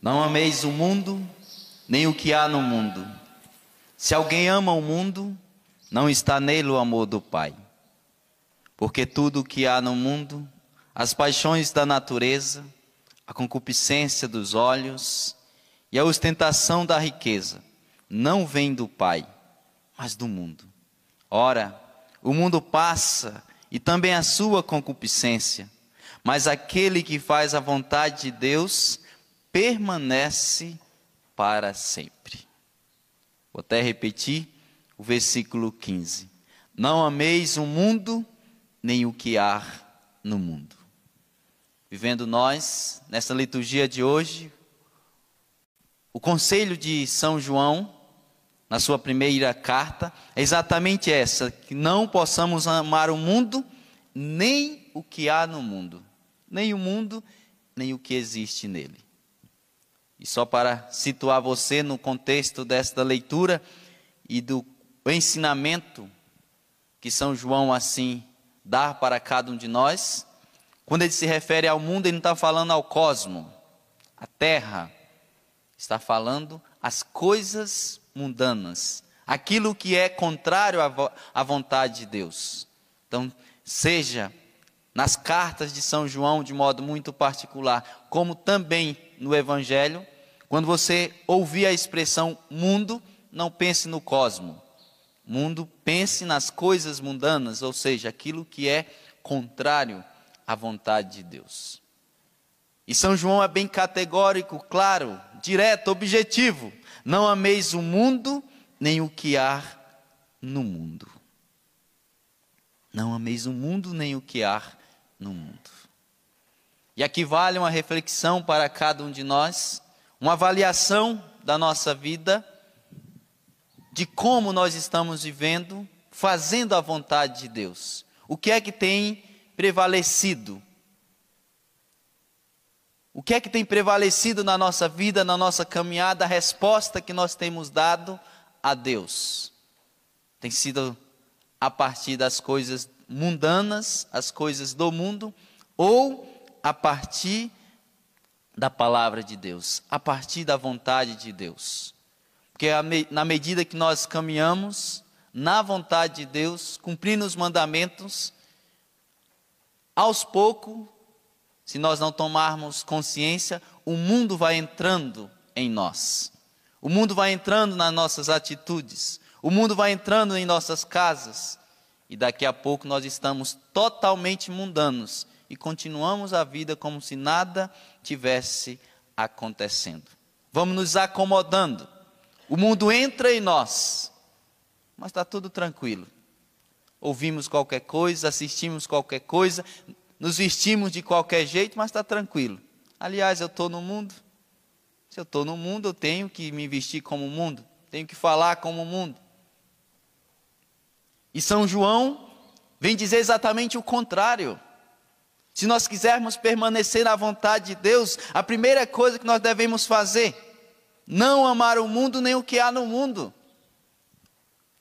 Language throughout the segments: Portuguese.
Não ameis o mundo, nem o que há no mundo. Se alguém ama o mundo, não está nele o amor do Pai. Porque tudo o que há no mundo, as paixões da natureza, a concupiscência dos olhos e a ostentação da riqueza, não vem do Pai, mas do mundo. Ora, o mundo passa e também a sua concupiscência, mas aquele que faz a vontade de Deus permanece para sempre. Vou até repetir o versículo 15. Não ameis o mundo, nem o que há no mundo. Vivendo nós, nessa liturgia de hoje, o conselho de São João, na sua primeira carta, é exatamente essa: que não possamos amar o mundo, nem o que há no mundo, nem o mundo, nem o que existe nele. E só para situar você no contexto desta leitura e do ensinamento que São João assim dá para cada um de nós, quando ele se refere ao mundo, ele não está falando ao cosmo, à terra, está falando as coisas mundanas, aquilo que é contrário à vontade de Deus. Então, seja nas cartas de São João de modo muito particular, como também no Evangelho, quando você ouvir a expressão mundo, não pense no cosmo. Mundo, pense nas coisas mundanas, ou seja, aquilo que é contrário à vontade de Deus. E São João é bem categórico, claro, direto, objetivo. Não ameis o mundo, nem o que há no mundo. Não ameis o mundo, nem o que há no mundo. E aqui vale uma reflexão para cada um de nós, uma avaliação da nossa vida, de como nós estamos vivendo, fazendo a vontade de Deus. O que é que tem prevalecido? O que é que tem prevalecido na nossa vida, na nossa caminhada, a resposta que nós temos dado a Deus? Tem sido a partir das coisas mundanas, as coisas do mundo, ou a partir da palavra de Deus, a partir da vontade de Deus. Porque na medida que nós caminhamos na vontade de Deus, cumprindo os mandamentos, aos poucos, se nós não tomarmos consciência, o mundo vai entrando em nós. O mundo vai entrando nas nossas atitudes. O mundo vai entrando em nossas casas. E daqui a pouco nós estamos totalmente mundanos e continuamos a vida como se nada tivesse acontecendo. Vamos nos acomodando. O mundo entra em nós, mas está tudo tranquilo. Ouvimos qualquer coisa, assistimos qualquer coisa, nos vestimos de qualquer jeito, mas está tranquilo. Aliás, eu estou no mundo. Se eu estou no mundo, eu tenho que me vestir como o mundo, tenho que falar como o mundo. E São João vem dizer exatamente o contrário. Se nós quisermos permanecer na vontade de Deus, a primeira coisa que nós devemos fazer, não amar o mundo nem o que há no mundo.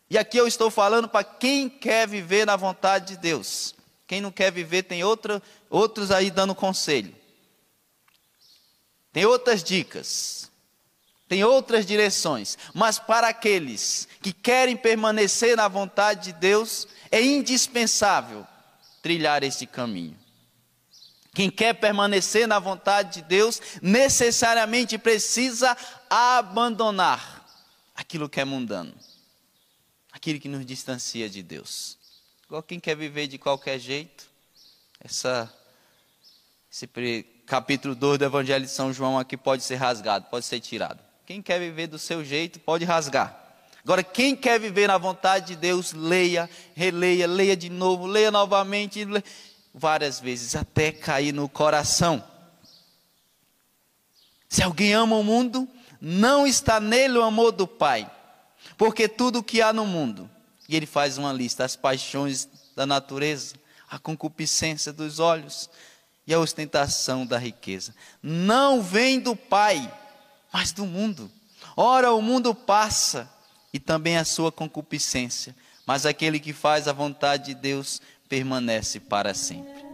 E aqui eu estou falando para quem quer viver na vontade de Deus. Quem não quer viver, tem outra, outros aí dando conselho. Tem outras dicas tem outras direções, mas para aqueles que querem permanecer na vontade de Deus, é indispensável trilhar este caminho. Quem quer permanecer na vontade de Deus, necessariamente precisa abandonar aquilo que é mundano, aquilo que nos distancia de Deus. Igual quem quer viver de qualquer jeito, essa, esse capítulo 2 do Evangelho de São João aqui pode ser rasgado, pode ser tirado. Quem quer viver do seu jeito pode rasgar. Agora, quem quer viver na vontade de Deus, leia, releia, leia de novo, leia novamente, leia várias vezes, até cair no coração. Se alguém ama o mundo, não está nele o amor do Pai, porque tudo o que há no mundo, e ele faz uma lista: as paixões da natureza, a concupiscência dos olhos e a ostentação da riqueza, não vem do Pai mas do mundo. Ora, o mundo passa e também a sua concupiscência, mas aquele que faz a vontade de Deus permanece para sempre.